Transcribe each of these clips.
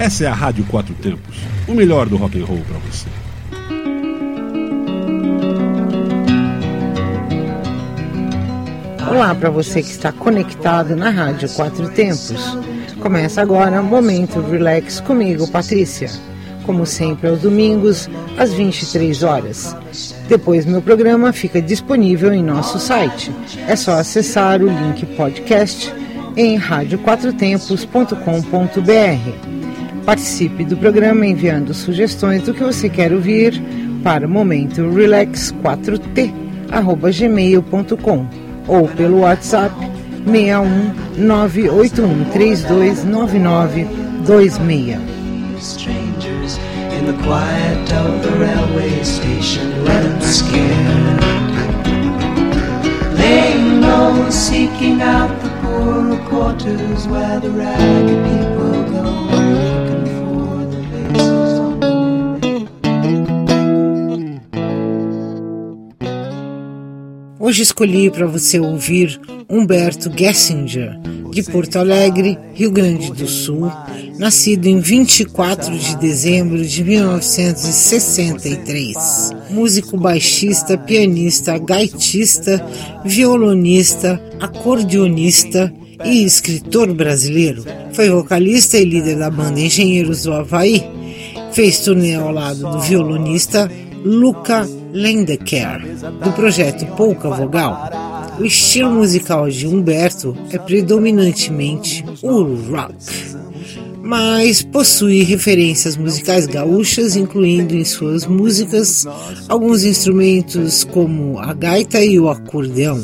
Essa é a Rádio Quatro Tempos, o melhor do rock and roll para você. Olá para você que está conectado na Rádio Quatro Tempos. Começa agora Momento Relax comigo, Patrícia. Como sempre, aos domingos, às 23 horas. Depois, meu programa fica disponível em nosso site. É só acessar o link podcast em radioquatrotempos.com.br. Participe do programa enviando sugestões do que você quer ouvir para momento relax 4t gmail.com ou pelo WhatsApp 61 981329926. Strangers in the quiet of the railway station, let them scared. Laying low, seeking out the poorer quarters where the ragged people Hoje escolhi para você ouvir Humberto Gessinger, de Porto Alegre, Rio Grande do Sul, nascido em 24 de dezembro de 1963. Músico baixista, pianista, gaitista, violonista, acordeonista e escritor brasileiro. Foi vocalista e líder da banda Engenheiros do Havaí. Fez turnê ao lado do violonista Luca Lendecker, do projeto Pouca Vogal. O estilo musical de Humberto é predominantemente o rock, mas possui referências musicais gaúchas, incluindo em suas músicas alguns instrumentos como a gaita e o acordeão.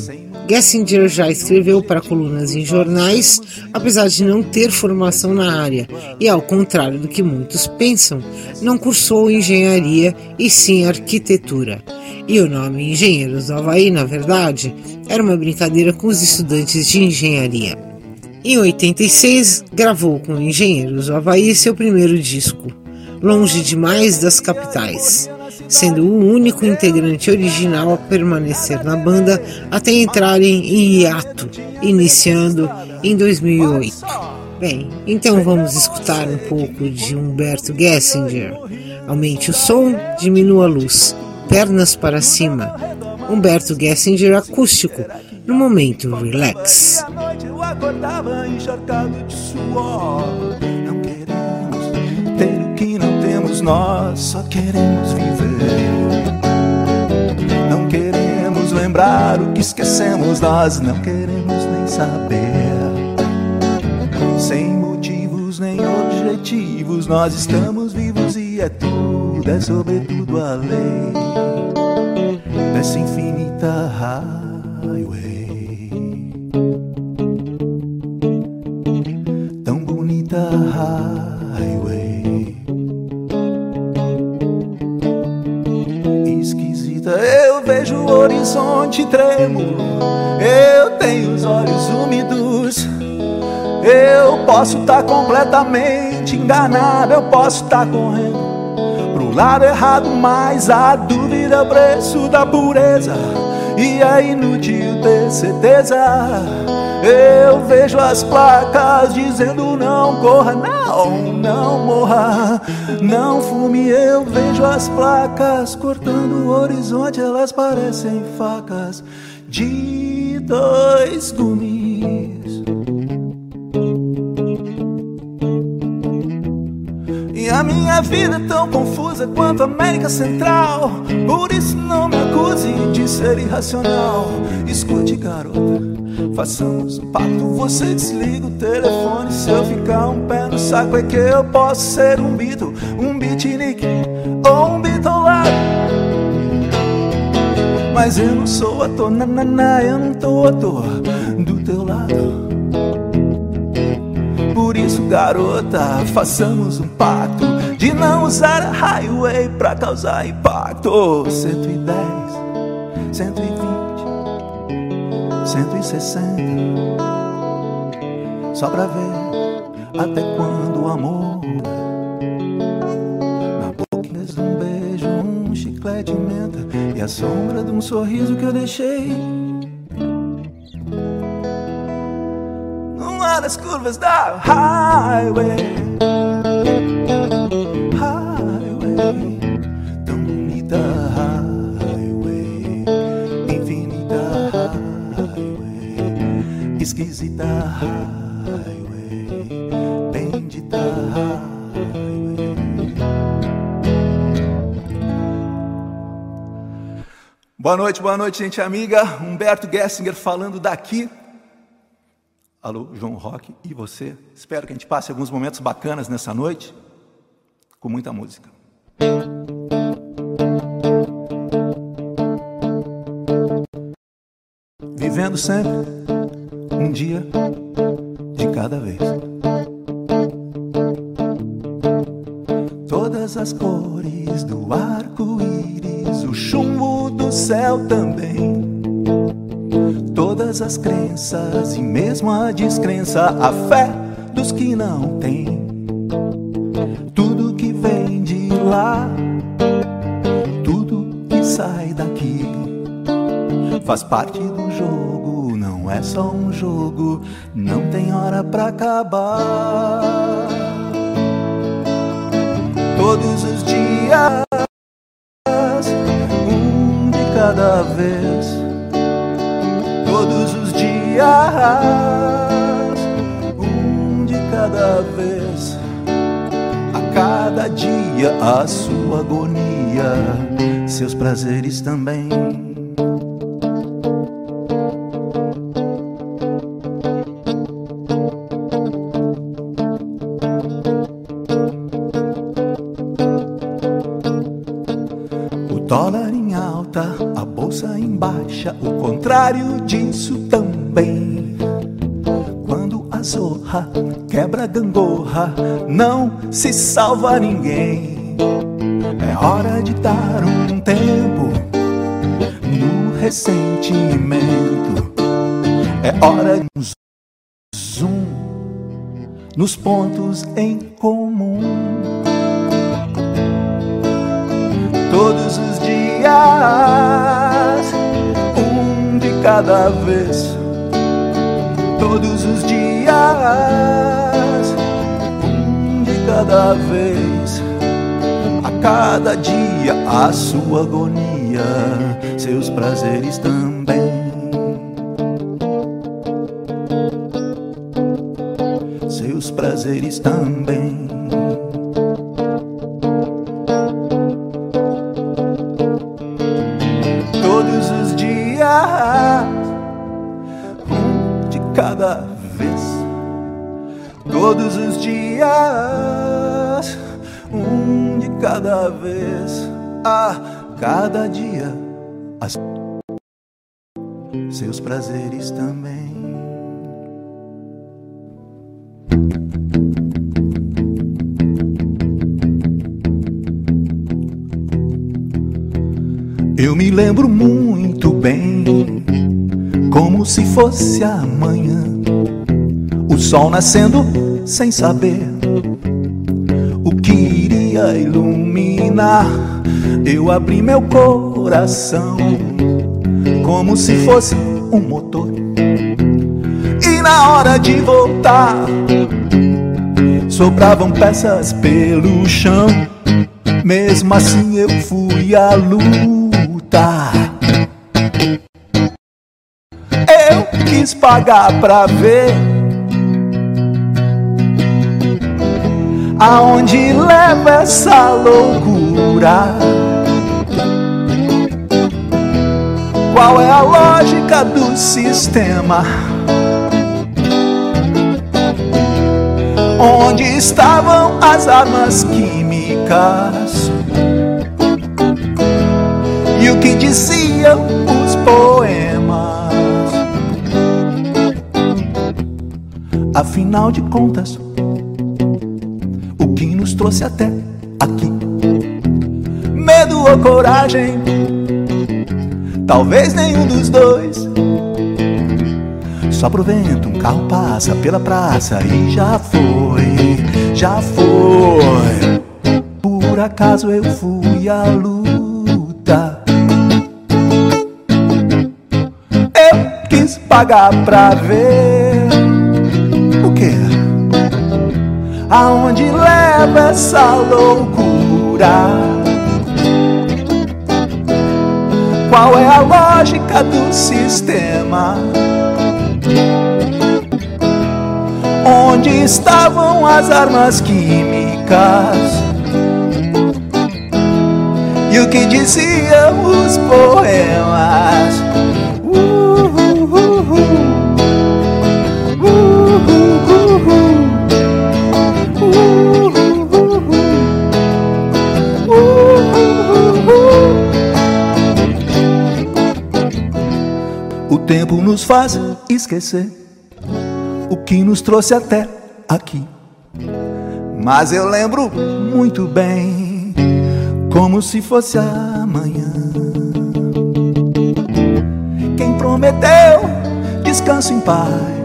Gessinger já escreveu para colunas em jornais, apesar de não ter formação na área, e ao contrário do que muitos pensam, não cursou engenharia e sim arquitetura. E o nome Engenheiros do Havaí, na verdade, era uma brincadeira com os estudantes de engenharia. Em 86, gravou com Engenheiros do Havaí seu primeiro disco, Longe Demais das Capitais, sendo o único integrante original a permanecer na banda até entrarem em hiato, iniciando em 2008. Bem, então vamos escutar um pouco de Humberto Gessinger. Aumente o som, diminua a luz, pernas para cima. Humberto Gessinger acústico, no momento relax. Nós só queremos viver. Não queremos lembrar o que esquecemos, nós não queremos nem saber. Sem motivos nem objetivos, nós estamos vivos e é tudo, é sobretudo a lei dessa infinita highway. Horizonte trêmulo. Eu tenho os olhos úmidos. Eu posso estar completamente enganado, eu posso estar correndo pro lado errado, mas a dúvida é o preço da pureza. E é inútil ter certeza. Eu vejo as placas dizendo não corra, não, não morra, não fume. Eu vejo as placas cortando o horizonte, elas parecem facas de dois gumes. E a minha vida é tão confusa quanto a América Central. Por isso não me acuse de ser irracional. Escute, garota, façamos um pacto. Você desliga o telefone. Se eu ficar um pé no saco, é que eu posso ser um Beatle, um beatnik ou um bitolado. Mas eu não sou à toa, nanana, eu não tô à toa do teu lado. Por isso, garota, façamos um pacto de não usar a highway pra causar impacto. 110, 120, 160. Só pra ver até quando o amor. Na boca de um beijo, um chiclete de menta e a sombra de um sorriso que eu deixei. Numa das curvas da highway esquisita highway, bendita highway. Boa noite, boa noite, gente amiga. Humberto Gessinger falando daqui. Alô, João Roque e você. Espero que a gente passe alguns momentos bacanas nessa noite, com muita música. Vivendo sempre um dia de cada vez. Todas as cores do arco-íris, o chumbo do céu também. Todas as crenças e mesmo a descrença, a fé dos que não têm. Tudo que vem de lá, tudo que sai daqui, faz parte do. É só um jogo, não tem hora pra acabar. Todos os dias, um de cada vez. Todos os dias, um de cada vez. A cada dia, a sua agonia, seus prazeres também. A bolsa em baixa, o contrário disso também. Quando a zorra quebra a gangorra, não se salva ninguém. É hora de dar um tempo no ressentimento. É hora de um zoom nos pontos em comum. Todos os dias, cada vez. Todos os dias, um de cada vez. A cada dia, a sua agonia, seus prazeres também. Seus prazeres também. Prazeres também. Eu me lembro muito bem, como se fosse amanhã. O sol nascendo sem saber o que iria iluminar. Eu abri meu coração, como se fosse um motor. E na hora de voltar, sobravam peças pelo chão. Mesmo assim eu fui à luta. Eu quis pagar pra ver aonde leva essa loucura. Qual é a lógica do sistema? Onde estavam as armas químicas? E o que diziam os poemas? Afinal de contas, o que nos trouxe até aqui? Medo ou coragem? Talvez nenhum dos dois. Só pro vento, um carro passa pela praça e já foi, já foi. Por acaso eu fui à luta. Eu quis pagar pra ver o que? Aonde leva essa loucura? Qual é a lógica do sistema? Onde estavam as armas químicas? E o que diziam os poemas? Tempo nos faz esquecer o que nos trouxe até aqui. Mas eu lembro muito bem, como se fosse amanhã. Quem prometeu descanso em paz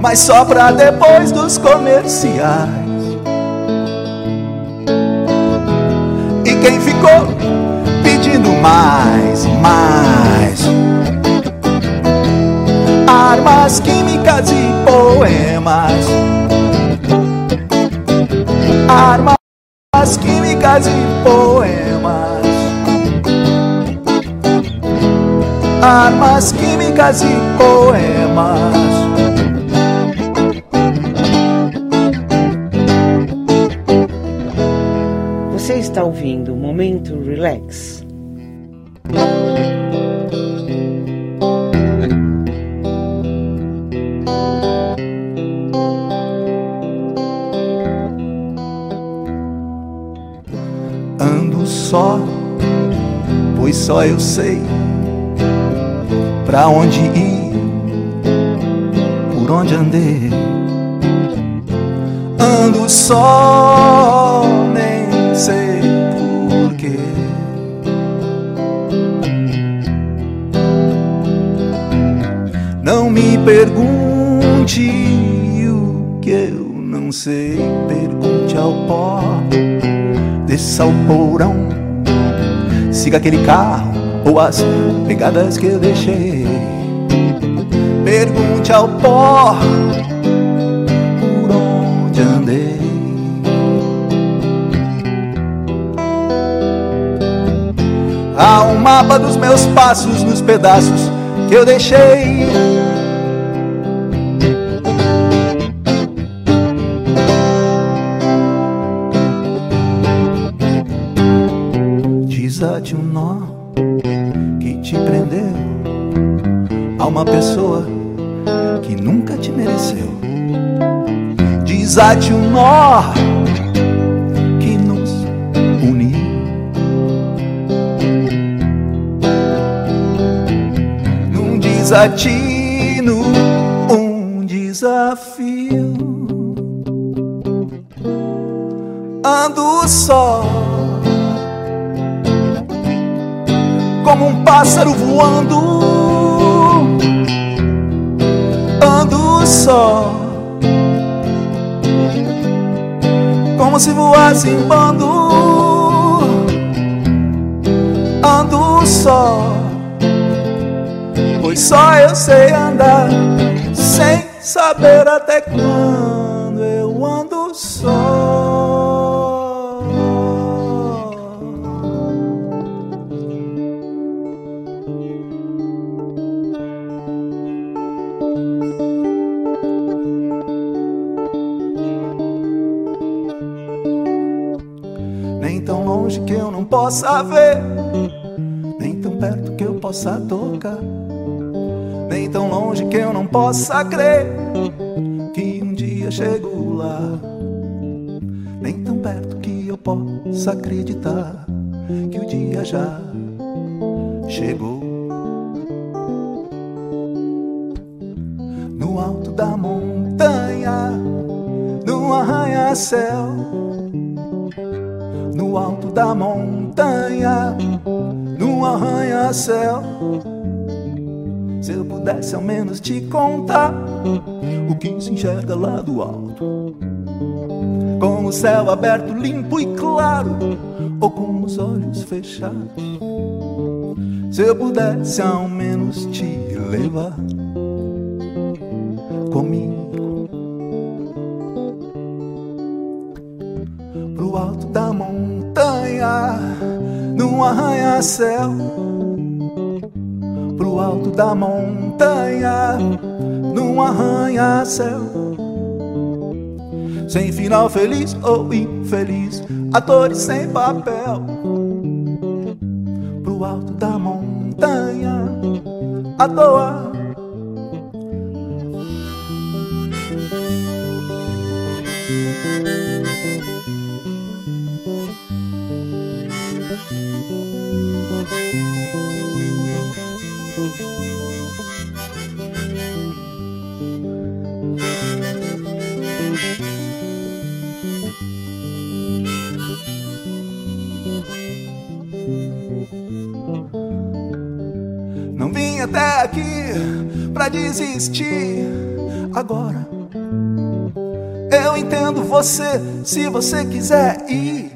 mas só pra depois dos comerciais. E quem ficou mais, mais armas químicas e poemas. Armas químicas e poemas. Armas químicas e poemas. está ouvindo Momento Relax. Só eu sei pra onde ir, por onde andei. Ando só, nem sei Não me pergunte o que eu não sei, pergunte ao pó, desça ao porão, siga aquele carro ou as pegadas que eu deixei. Pergunte ao pó por onde andei. Há um mapa dos meus passos nos pedaços que eu deixei. Desate um nó que te prendeu a uma pessoa que nunca te mereceu. Desate um nó desatino, um desafio. Ando só, como um pássaro voando. Ando só, como se voasse em bando. Ando só pois só eu sei andar sem saber até quando eu ando só. Possa ver, nem tão perto que eu possa tocar. Nem tão longe que eu não possa crer que um dia chego lá, nem tão perto que eu possa acreditar que o dia já chegou. No alto da montanha, no arranha-céu, no alto da montanha, arranha-céu se eu pudesse ao menos te contar o que se enxerga lá do alto, com o céu aberto, limpo e claro, ou com os olhos fechados. Se eu pudesse ao menos te levar comigo pro alto da montanha, num arranha-céu alto da montanha, num arranha-céu. Sem final feliz ou infeliz, atores sem papel. Pro alto da montanha, à toa. Até aqui pra desistir agora. Eu entendo você se você quiser ir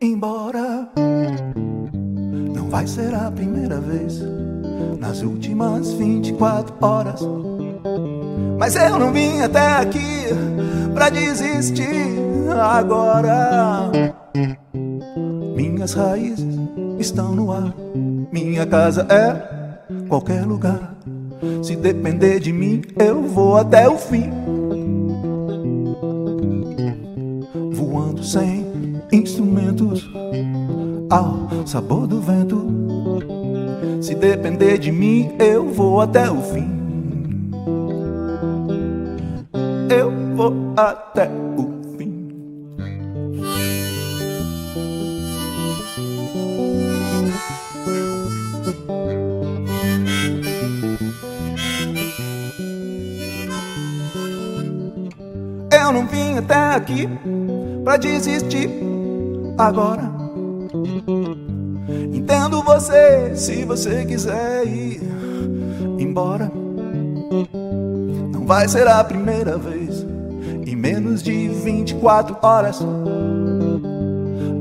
embora. Não vai ser a primeira vez nas últimas 24 horas. Mas eu não vim até aqui pra desistir agora. Minhas raízes estão no ar. Minha casa é qualquer lugar. Se depender de mim, eu vou até o fim. Voando sem instrumentos, ao sabor do vento. Se depender de mim, eu vou até o fim. Eu vou até o até aqui pra desistir agora. Entendo você se você quiser ir embora. Não vai ser a primeira vez em menos de 24 horas.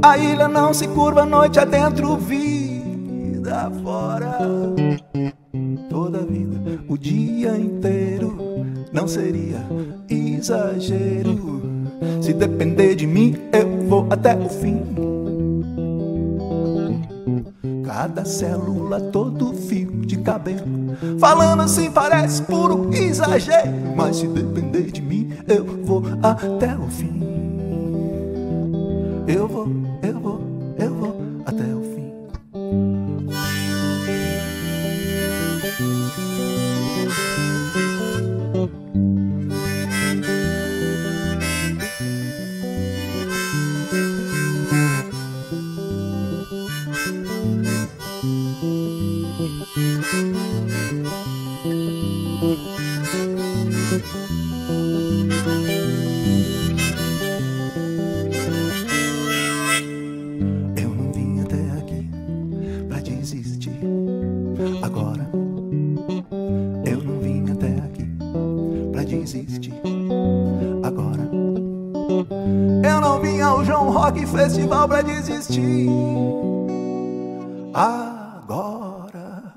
A ilha não se curva noite adentro, vida fora. Toda vida, o dia inteiro não seria exagero. Depender de mim, eu vou até o fim. Cada célula, todo fio de cabelo. Falando assim parece puro exagero. Mas se depender de mim, eu vou até o fim. Pra desistir agora.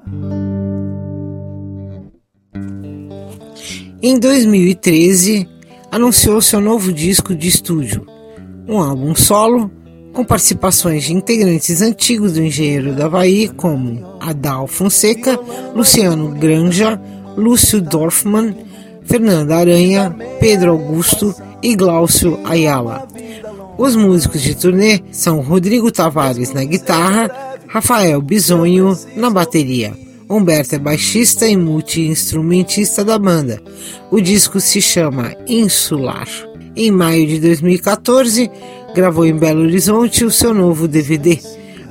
Em 2013, anunciou seu novo disco de estúdio, um álbum solo com participações de integrantes antigos do Engenheiro da Havaí, como Adal Fonseca, Luciano Granja, Lúcio Dorfman, Fernanda Aranha, Pedro Augusto e Glaucio Ayala. Os músicos de turnê são Rodrigo Tavares na guitarra, Rafael Bisonho na bateria. Humberto é baixista e multi-instrumentista da banda. O disco se chama Insular. Em maio de 2014, gravou em Belo Horizonte o seu novo DVD,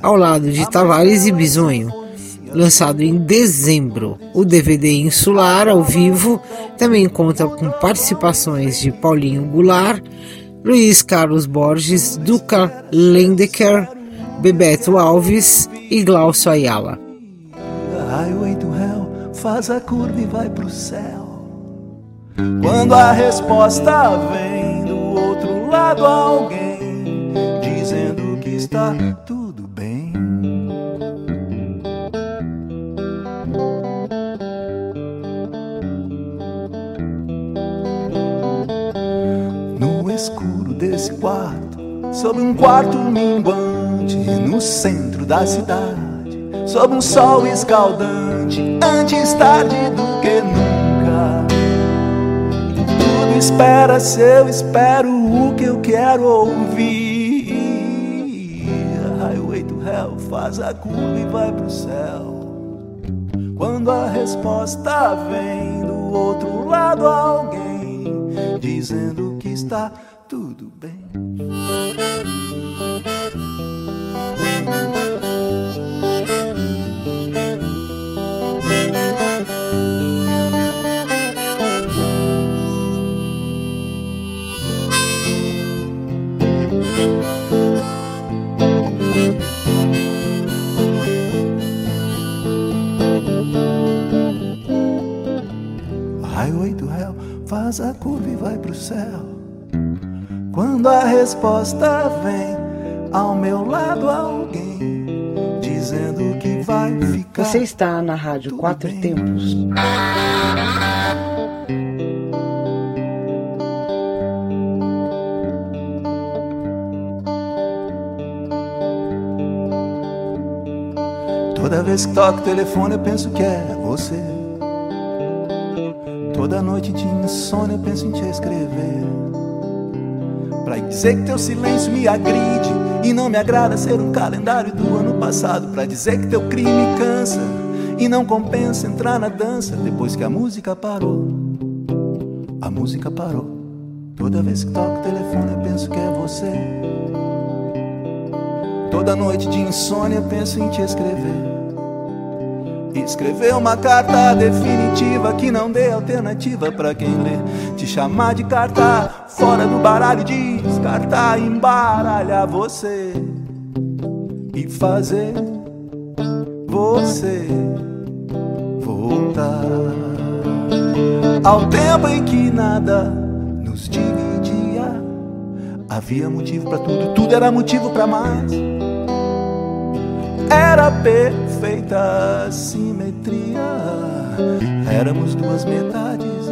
ao lado de Tavares e Bisonho. Lançado em dezembro, o DVD Insular ao vivo também conta com participações de Paulinho Goulart, Luiz Carlos Borges, Duca Lendecker, Bebeto Alves e Glaucio Ayala. Faz a curva e vai pro céu. Quando a resposta vem do outro lado, alguém dizendo que está tudo bem. No escuro desse quarto, sob um quarto minguante, no centro da cidade, sob um sol escaldante, antes tarde do que nunca. espera se eu espero o que eu quero ouvir? Highway to Hell faz a curva e vai pro céu. Quando a resposta vem do outro lado, alguém dizendo que está tudo bem. Highway to Hell faz a curva e vai pro céu. Quando a resposta vem ao meu lado, alguém dizendo que vai ficar. Você está na Rádio Quatro bem. Tempos. Toda vez que toco o telefone eu penso que é você. Toda noite de insônia eu penso em te escrever. Pra dizer que teu silêncio me agride e não me agrada ser um calendário do ano passado. Pra dizer que teu crime cansa e não compensa entrar na dança depois que a música parou. A música parou. Toda vez que toco o telefone eu penso que é você. Toda noite de insônia penso em te escrever. Escrever uma carta definitiva que não dê alternativa pra quem lê. Te chamar de carta fora do baralho, descartar, embaralhar você e fazer você voltar ao tempo em que nada nos dividia. Havia motivo pra tudo, tudo era motivo pra mais. Era perfeita simetria. Éramos duas metades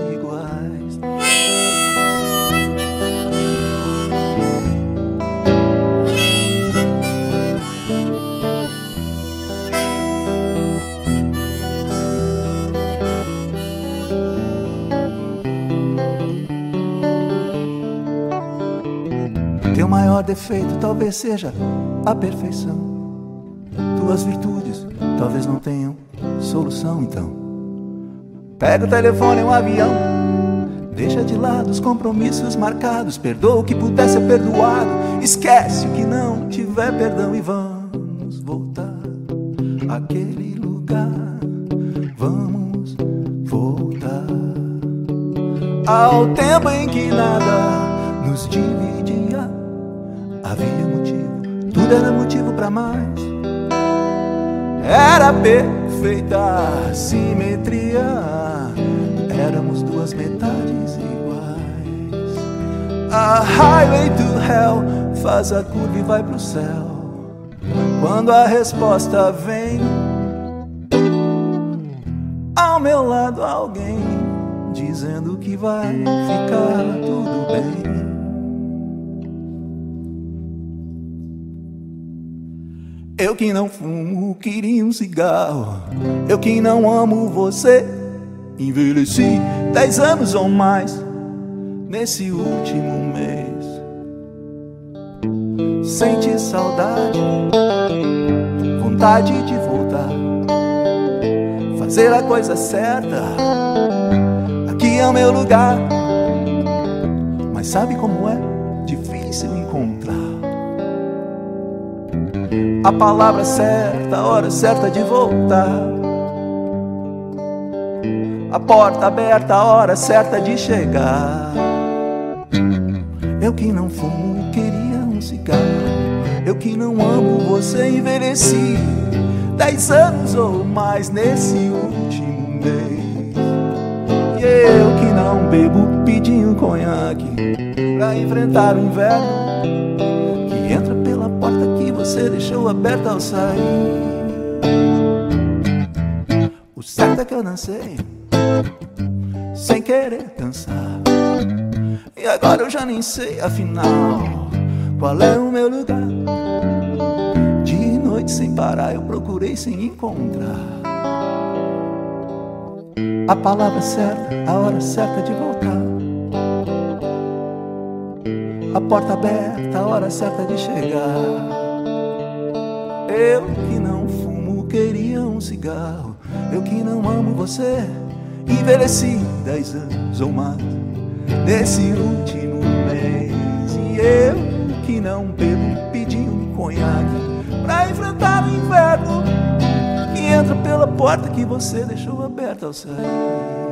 Maior defeito talvez seja a perfeição. Tuas virtudes talvez não tenham solução, então. Pega o telefone um avião. Deixa de lado os compromissos marcados. Perdoa o que puder ser perdoado. Esquece o que não tiver perdão e vamos voltar àquele lugar. Vamos voltar ao tempo em que nada nos dividia. Havia motivo, tudo era motivo pra mais. Era perfeita simetria. Éramos duas metades iguais. A highway to hell faz a curva e vai pro céu. Quando a resposta vem, ao meu lado alguém dizendo que vai ficar tudo bem. Eu que não fumo, queria um cigarro. Eu que não amo você. Envelheci dez anos ou mais nesse último mês. Sente saudade, vontade de voltar. Fazer a coisa certa. Aqui é o meu lugar. Mas sabe como é? Difícil a palavra certa, a hora certa de voltar. A porta aberta, a hora certa de chegar. Eu que não fumo, queria um cigarro. Eu que não amo você, envelheci dez anos ou mais nesse último mês. E eu que não bebo, pedi um conhaque pra enfrentar o inverno você deixou aberta ao sair. O certo é que eu dancei sem querer dançar. E agora eu já nem sei, afinal, qual é o meu lugar. De noite sem parar, eu procurei sem encontrar. A palavra certa, a hora certa de voltar. a porta aberta, a hora certa de chegar. Eu que não fumo, queria um cigarro. Eu que não amo você, envelheci dez anos ou mais nesse último mês. E eu que não bebo, pedi um conhaque pra enfrentar o inverno que entra pela porta que você deixou aberta ao sair.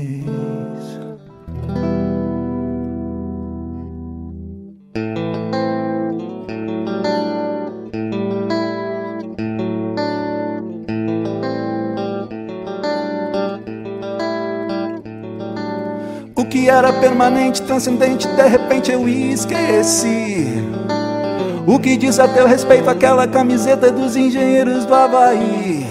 permanente, transcendente, de repente eu esqueci. O que diz a teu respeito aquela camiseta dos engenheiros do Havaí?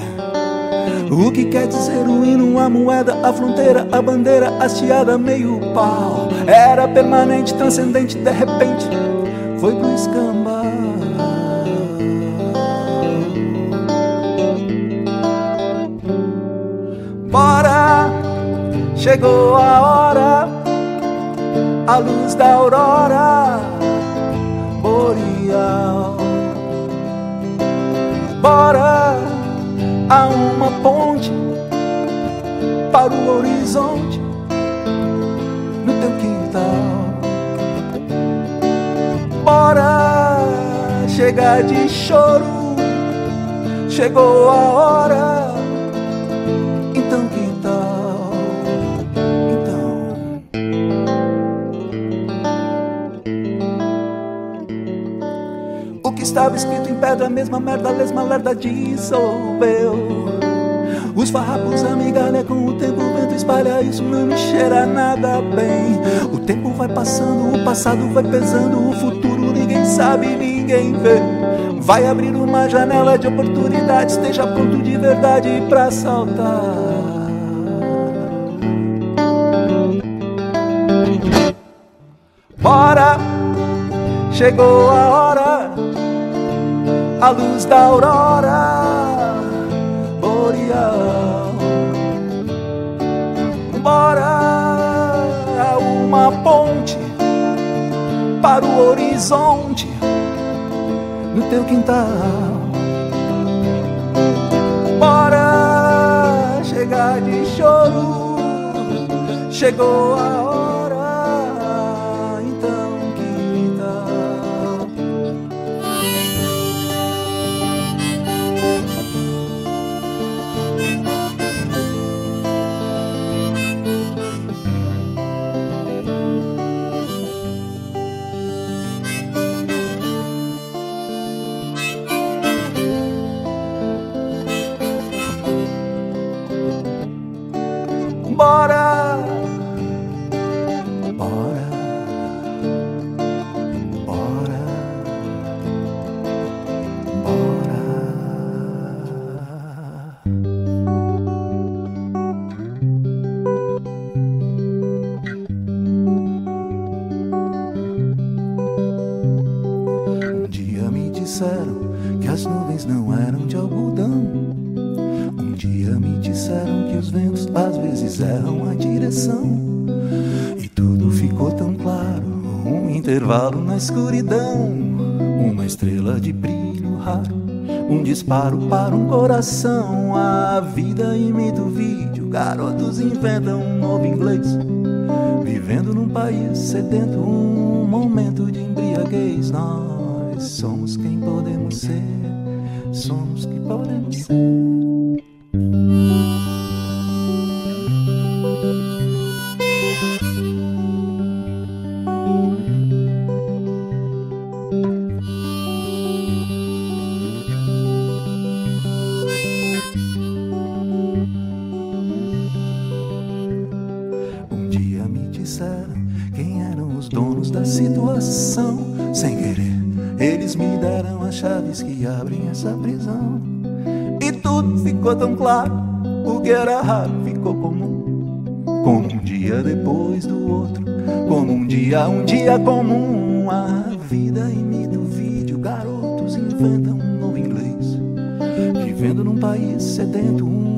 O que quer dizer o hino, a moeda, a fronteira, a bandeira hasteada meio pau? Era permanente, transcendente, de repente foi pro escambau. Bora, chegou a hora, a luz da aurora boreal. Bora a uma ponte para o horizonte no teu quintal. Bora chegar de choro, chegou a hora estava escrito em pedra, a mesma merda, a mesma lerda dissolveu. Os farrapos, a migalha, com o tempo o vento espalha, isso não me cheira nada bem. O tempo vai passando, o passado vai pesando, o futuro ninguém sabe, ninguém vê. Vai abrir uma janela de oportunidade, esteja pronto de verdade pra saltar. Bora, chegou a hora a luz da aurora boreal. Bora uma ponte para o horizonte no teu quintal. Bora chegar de choro, chegou a hora. Intervalo na escuridão, uma estrela de brilho raro, um disparo para um coração. A vida imita o vídeo, garotos inventam um novo inglês, vivendo num país sedento, um momento de embriaguez. Nós somos quem podemos ser, da situação. Sem querer, eles me deram as chaves que abrem essa prisão. E tudo ficou tão claro, o que era raro ficou comum. Como um dia depois do outro, como um dia, um dia comum. A vida imita o vídeo, garotos inventam um novo inglês. Vivendo num país sedento, um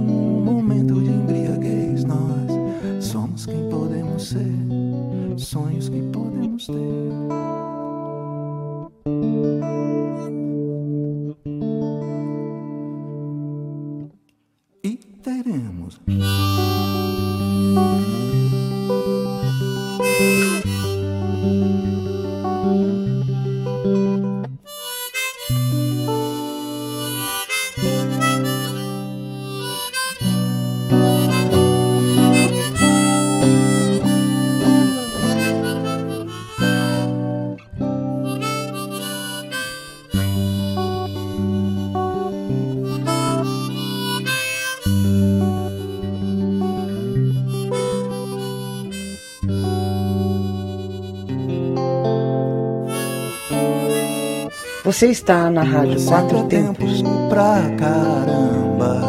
Você está na Rádio Quatro Tempos. pra caramba,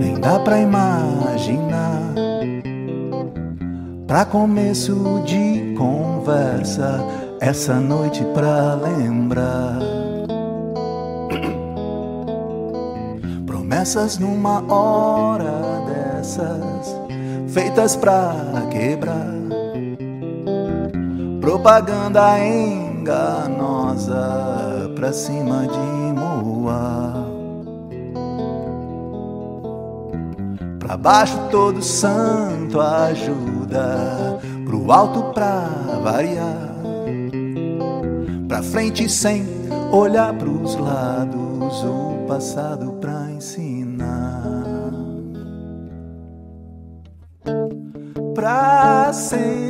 nem dá pra imaginar. Pra começo de conversa, essa noite pra lembrar. Promessas numa hora dessas, feitas pra quebrar. Propaganda enganosa pra cima de Moa. Pra baixo todo santo ajuda, pro alto pra variar. Pra frente sem olhar pros lados, o passado pra ensinar. Pra sempre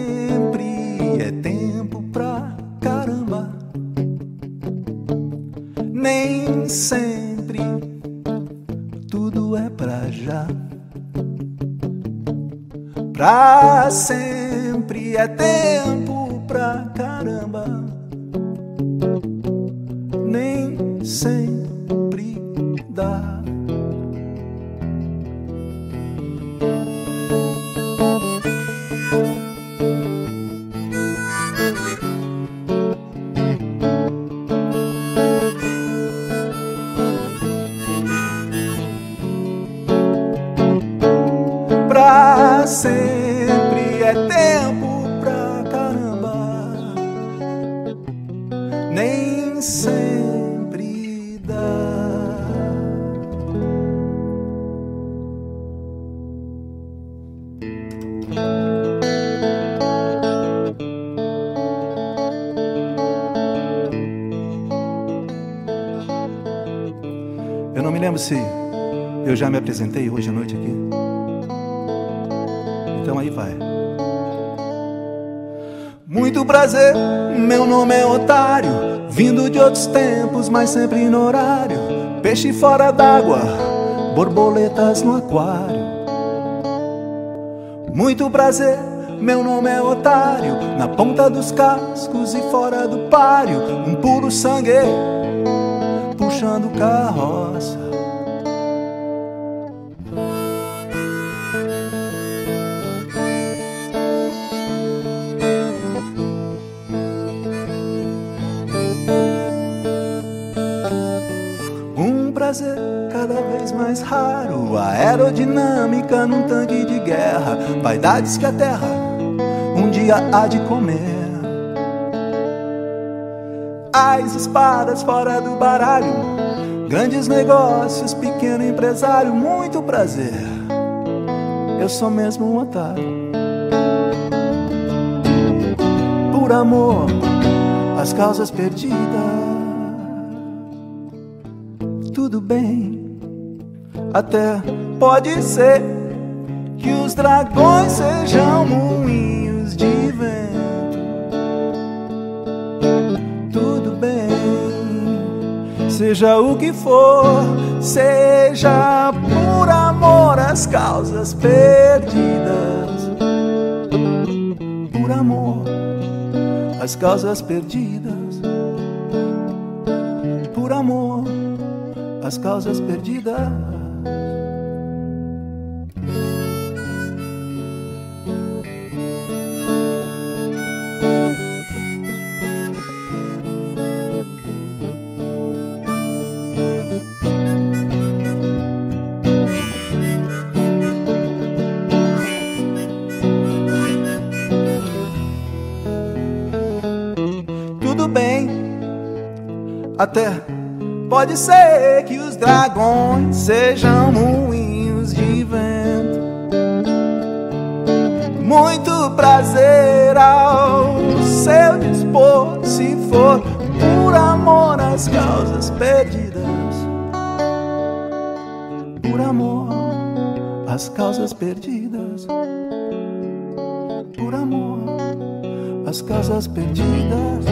Sempre é lembro se eu já me apresentei hoje à noite aqui. Então aí vai. Muito prazer, meu nome é Otário, vindo de outros tempos, mas sempre no horário. Peixe fora d'água, borboletas no aquário. Muito prazer, meu nome é Otário, na ponta dos cascos e fora do páreo, um puro sangue puxando carroça. Prazer cada vez mais raro. A aerodinâmica num tanque de guerra. Vaidades que a terra um dia há de comer. As espadas fora do baralho. Grandes negócios, pequeno empresário. Muito prazer. Eu sou mesmo um otário. Por amor, as causas perdidas Até pode ser que os dragões sejam moinhos de vento. Tudo bem, seja o que for, seja por amor às causas perdidas. Por amor às causas perdidas. Por amor, as causas perdidas. Até pode ser que os dragões sejam moinhos de vento. Muito prazer ao seu dispor, se for por amor às causas perdidas. Por amor às causas perdidas. Por amor às causas perdidas.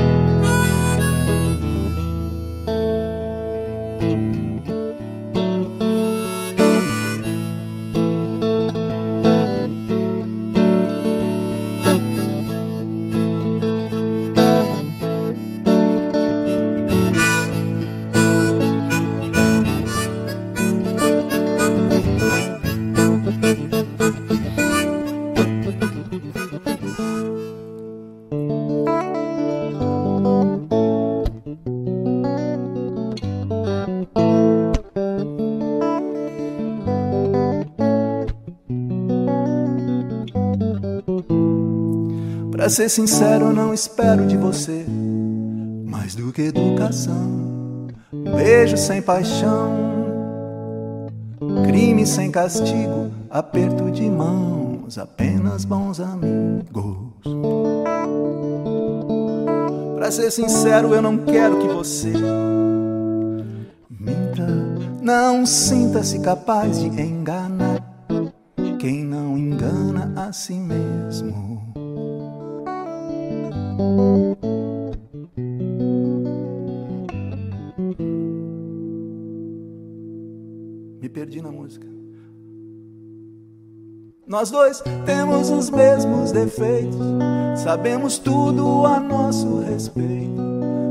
Pra ser sincero, eu não espero de você mais do que educação. Beijo sem paixão, crime sem castigo, aperto de mãos, apenas bons amigos. Pra ser sincero, eu não quero que você minta, não sinta-se capaz de enganar quem não engana a si mesmo. Me perdi na música. Nós dois temos os mesmos defeitos, sabemos tudo a nosso respeito.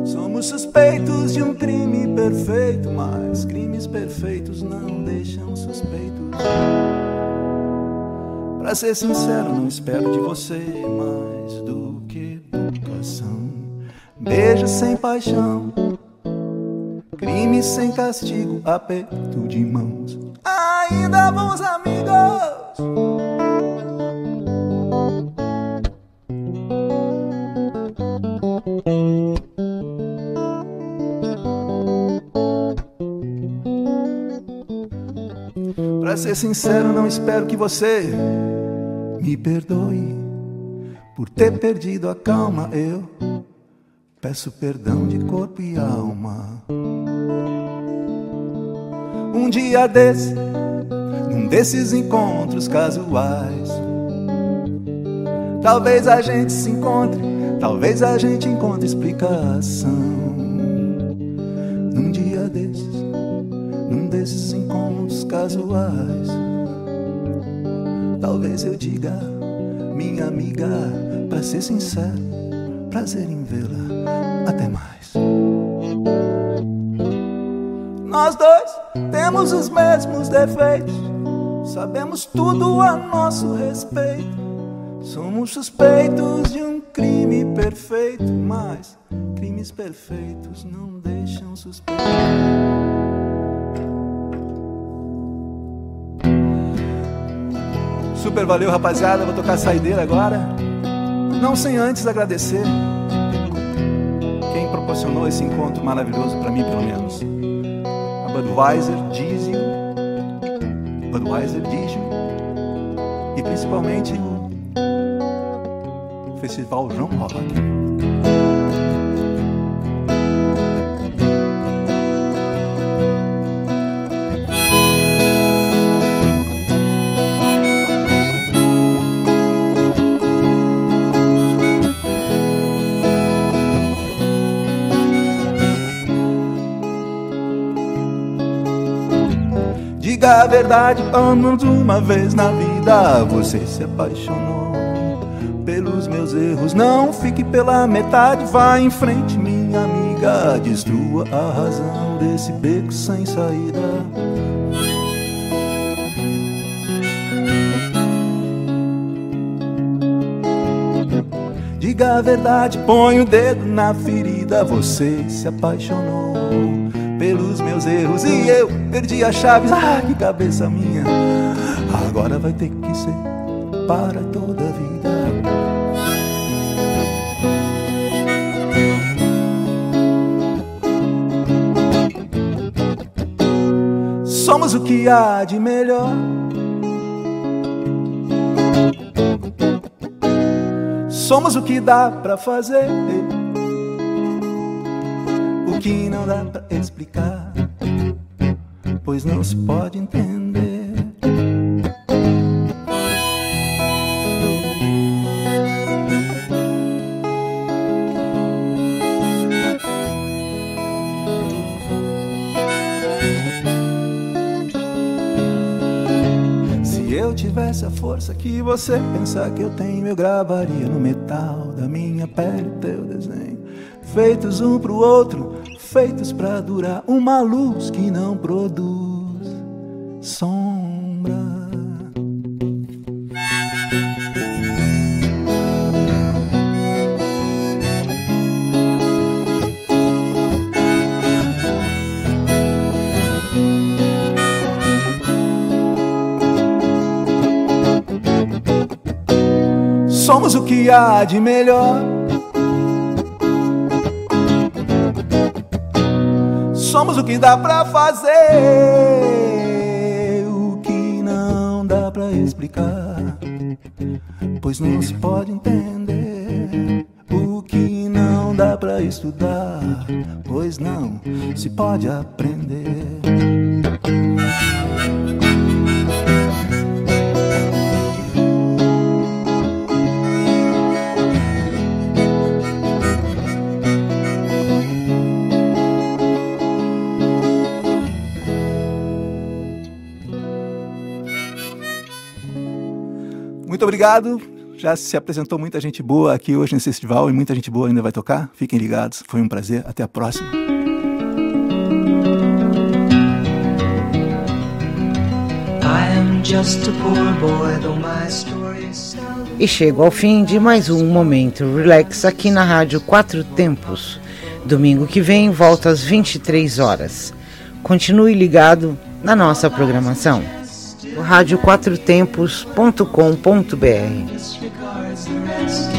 Somos suspeitos de um crime perfeito, mas crimes perfeitos não deixam suspeitos. Pra ser sincero, não espero de você mais do que educação. Beijo sem paixão, crime sem castigo, aperto de mãos. Ainda bons amigos. Pra ser sincero, não espero que você me perdoe por ter perdido a calma. Eu peço perdão de corpo e alma. Um dia desse, num desses encontros casuais, talvez a gente se encontre, talvez a gente encontre explicação. Num dia desses, num desses encontros casuais. Talvez eu diga, minha amiga, pra ser sincero, prazer em vê-la. Até mais. Nós dois temos os mesmos defeitos, sabemos tudo a nosso respeito. Somos suspeitos de um crime perfeito, mas crimes perfeitos não deixam suspeitos. Super valeu, rapaziada. Vou tocar saideira agora. Não sem antes agradecer quem proporcionou esse encontro maravilhoso para mim, pelo menos. A Budweiser, Diesel, Budweiser, Diesel e principalmente o Festival João Rock. Verdade, menos uma vez na vida você se apaixonou pelos meus erros. Não fique pela metade, vá em frente, minha amiga. Destrua a razão desse beco sem saída. Diga a verdade, põe o dedo na ferida. Você se apaixonou pelos meus erros e eu perdi as chaves. Ah, que cabeça minha! Agora vai ter que ser para toda a vida. Somos o que há de melhor. Somos o que dá pra fazer, o que não dá pra explicar, pois não se pode entender. Se eu tivesse a força que você pensa que eu tenho, eu gravaria no metal da minha pele teu desenho. Feitos um pro outro, feitos pra durar. Uma luz que não produz há de melhor. Somos o que dá pra fazer, o que não dá pra explicar, pois não se pode entender. O que não dá pra estudar, pois não se pode aprender. Muito obrigado. Já se apresentou muita gente boa aqui hoje nesse festival e muita gente boa ainda vai tocar. Fiquem ligados. Foi um prazer. Até a próxima. I am just a poor boy, though my story is seldom. E chego ao fim de mais um Momento Relax aqui na Rádio Quatro Tempos. Domingo que vem, volta às 23 horas. Continue ligado na nossa programação. radioquatrotempos.com.br disregards the rest.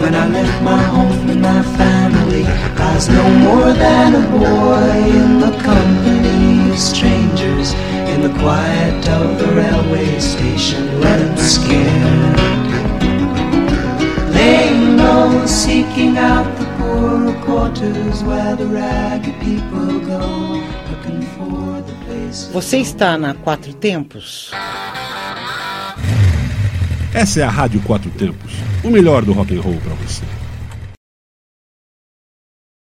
When I left my home and my family, I was no more than a boy in the company of strangers in the quiet of the railway station, running scared. Seeking out the poorer quarters where the ragged people go, looking for the place. Você está na Quatro Tempos? Essa é a Rádio Quatro Tempos, o melhor do rock and roll para você.